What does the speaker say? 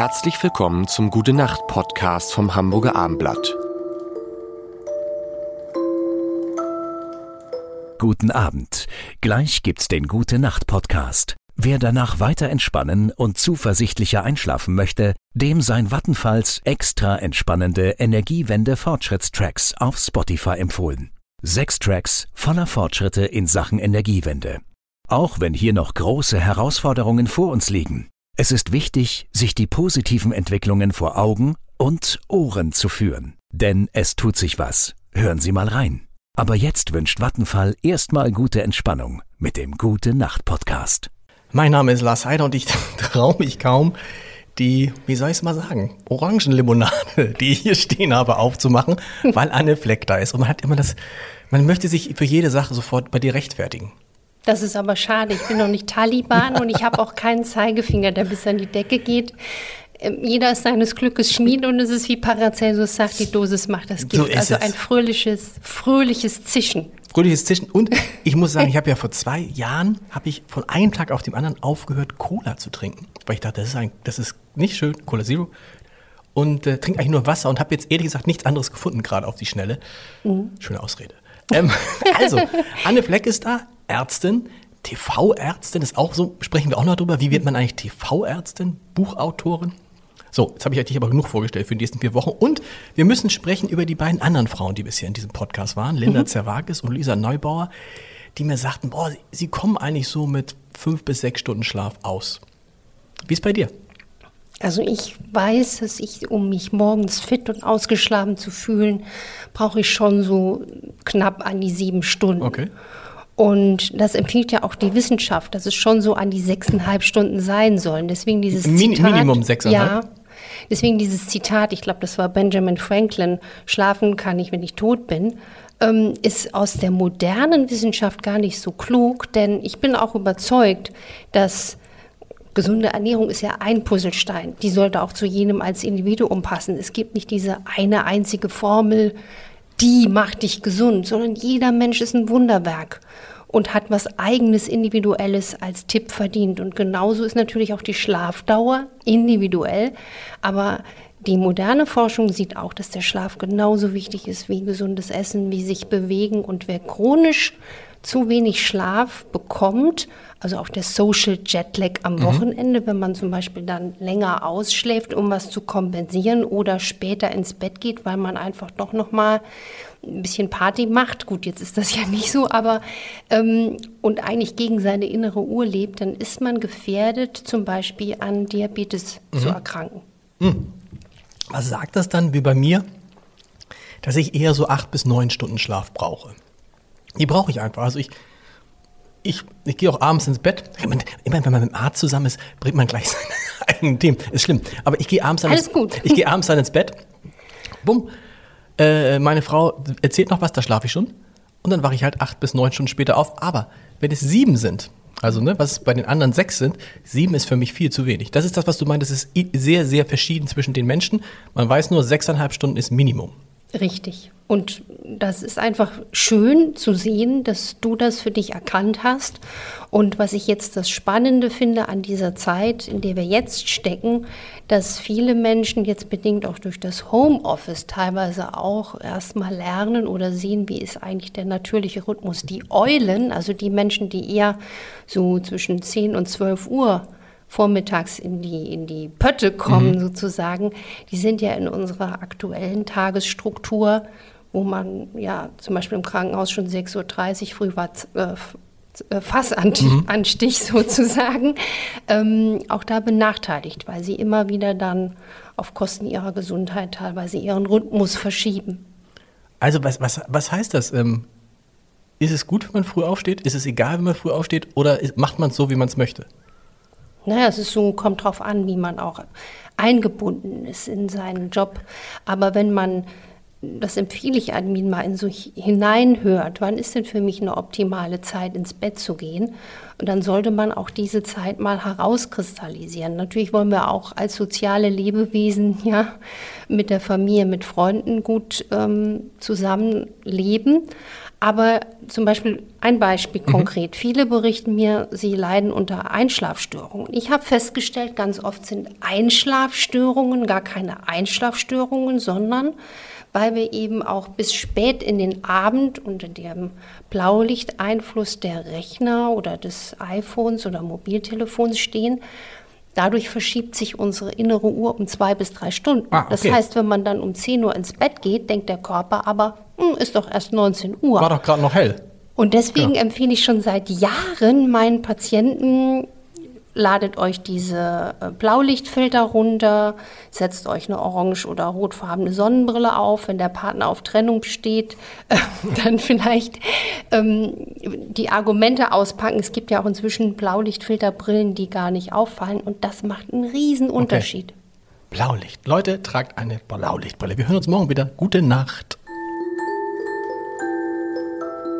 Herzlich willkommen zum Gute Nacht Podcast vom Hamburger Armblatt. Guten Abend. Gleich gibt's den Gute Nacht Podcast. Wer danach weiter entspannen und zuversichtlicher einschlafen möchte, dem sein Vattenfalls extra entspannende Energiewende Fortschrittstracks auf Spotify empfohlen. Sechs Tracks voller Fortschritte in Sachen Energiewende. Auch wenn hier noch große Herausforderungen vor uns liegen. Es ist wichtig, sich die positiven Entwicklungen vor Augen und Ohren zu führen. Denn es tut sich was. Hören Sie mal rein. Aber jetzt wünscht Vattenfall erstmal gute Entspannung mit dem Gute Nacht Podcast. Mein Name ist Lars Heider und ich traue mich kaum, die, wie soll ich es mal sagen, Orangenlimonade, die ich hier stehen habe, aufzumachen, weil eine Fleck da ist. Und man hat immer das, man möchte sich für jede Sache sofort bei dir rechtfertigen. Das ist aber schade. Ich bin noch nicht Taliban und ich habe auch keinen Zeigefinger, der bis an die Decke geht. Ähm, jeder ist seines Glückes Schmied und es ist wie Paracelsus sagt, die Dosis macht das Gift. So ist also es. ein fröhliches, fröhliches Zischen. Fröhliches Zischen. Und ich muss sagen, ich habe ja vor zwei Jahren, habe ich von einem Tag auf den anderen aufgehört, Cola zu trinken. Weil ich dachte, das ist, ein, das ist nicht schön, Cola Zero. Und äh, trinke eigentlich nur Wasser und habe jetzt ehrlich gesagt nichts anderes gefunden, gerade auf die Schnelle. Schöne Ausrede. Ähm, also, Anne Fleck ist da, Ärztin, TV-Ärztin ist auch so, sprechen wir auch noch drüber. Wie wird man eigentlich TV-Ärztin, Buchautorin? So, jetzt habe ich euch aber genug vorgestellt für die nächsten vier Wochen. Und wir müssen sprechen über die beiden anderen Frauen, die bisher in diesem Podcast waren, Linda Zerwakis und Lisa Neubauer, die mir sagten, boah, sie, sie kommen eigentlich so mit fünf bis sechs Stunden Schlaf aus. Wie ist bei dir? Also ich weiß, dass ich, um mich morgens fit und ausgeschlafen zu fühlen, brauche ich schon so knapp an die sieben Stunden. Okay. Und das empfiehlt ja auch die Wissenschaft, dass es schon so an die sechseinhalb Stunden sein sollen. Deswegen dieses Min- Zitat. Minimum sechseinhalb? Ja. Deswegen dieses Zitat, ich glaube, das war Benjamin Franklin, schlafen kann ich, wenn ich tot bin, ähm, ist aus der modernen Wissenschaft gar nicht so klug, denn ich bin auch überzeugt, dass gesunde Ernährung ist ja ein Puzzlestein. Die sollte auch zu jedem als Individuum passen. Es gibt nicht diese eine einzige Formel, die macht dich gesund, sondern jeder Mensch ist ein Wunderwerk und hat was eigenes, individuelles als Tipp verdient. Und genauso ist natürlich auch die Schlafdauer individuell. Aber die moderne Forschung sieht auch, dass der Schlaf genauso wichtig ist wie gesundes Essen, wie sich bewegen. Und wer chronisch zu wenig Schlaf bekommt, also auch der Social Jetlag am Wochenende, wenn man zum Beispiel dann länger ausschläft, um was zu kompensieren oder später ins Bett geht, weil man einfach doch noch mal ein bisschen Party macht. Gut, jetzt ist das ja nicht so, aber ähm, und eigentlich gegen seine innere Uhr lebt, dann ist man gefährdet, zum Beispiel an Diabetes zu erkranken. Was sagt das dann, wie bei mir, dass ich eher so acht bis neun Stunden Schlaf brauche? Die brauche ich einfach. Also ich, ich, ich gehe auch abends ins Bett. Immer wenn man mit dem Arzt zusammen ist, bringt man gleich seine eigenen Themen. Ist schlimm. Aber ich gehe abends dann Alles ins, gut. Ich gehe abends dann ins Bett. Bumm. Äh, meine Frau erzählt noch was, da schlafe ich schon. Und dann wache ich halt acht bis neun Stunden später auf. Aber wenn es sieben sind, also ne, was bei den anderen sechs sind, sieben ist für mich viel zu wenig. Das ist das, was du meinst. Es ist sehr, sehr verschieden zwischen den Menschen. Man weiß nur, sechseinhalb Stunden ist Minimum. Richtig. Und das ist einfach schön zu sehen, dass du das für dich erkannt hast. Und was ich jetzt das Spannende finde an dieser Zeit, in der wir jetzt stecken, dass viele Menschen jetzt bedingt auch durch das Homeoffice teilweise auch erstmal lernen oder sehen, wie ist eigentlich der natürliche Rhythmus. Die Eulen, also die Menschen, die eher so zwischen 10 und 12 Uhr vormittags in die, in die Pötte kommen, sozusagen, die sind ja in unserer aktuellen Tagesstruktur, wo man ja zum Beispiel im Krankenhaus schon 6.30 Uhr früh war, äh, äh, Fassanstich sozusagen, ähm, auch da benachteiligt, weil sie immer wieder dann auf Kosten ihrer Gesundheit teilweise ihren Rhythmus verschieben. Also was, was, was heißt das? Ähm, ist es gut, wenn man früh aufsteht? Ist es egal, wenn man früh aufsteht? Oder ist, macht man es so, wie man es möchte? Naja, es ist so, kommt drauf an, wie man auch eingebunden ist in seinen Job. Aber wenn man, das empfehle ich einem mal in so hineinhört, wann ist denn für mich eine optimale Zeit, ins Bett zu gehen? Und dann sollte man auch diese Zeit mal herauskristallisieren. Natürlich wollen wir auch als soziale Lebewesen ja mit der Familie, mit Freunden gut ähm, zusammenleben. Aber zum Beispiel ein Beispiel konkret. Viele berichten mir, sie leiden unter Einschlafstörungen. Ich habe festgestellt, ganz oft sind Einschlafstörungen gar keine Einschlafstörungen, sondern weil wir eben auch bis spät in den Abend unter dem Blaulichteinfluss der Rechner oder des iPhones oder Mobiltelefons stehen. Dadurch verschiebt sich unsere innere Uhr um zwei bis drei Stunden. Ah, okay. Das heißt, wenn man dann um 10 Uhr ins Bett geht, denkt der Körper aber, hm, ist doch erst 19 Uhr. War doch gerade noch hell. Und deswegen empfehle ich schon seit Jahren meinen Patienten, ladet euch diese äh, Blaulichtfilter runter, setzt euch eine orange- oder rotfarbene Sonnenbrille auf. Wenn der Partner auf Trennung besteht, äh, dann vielleicht ähm, die Argumente auspacken. Es gibt ja auch inzwischen Blaulichtfilterbrillen, die gar nicht auffallen. Und das macht einen riesen Unterschied. Blaulicht. Leute, tragt eine Blaulichtbrille. Wir hören uns morgen wieder. Gute Nacht.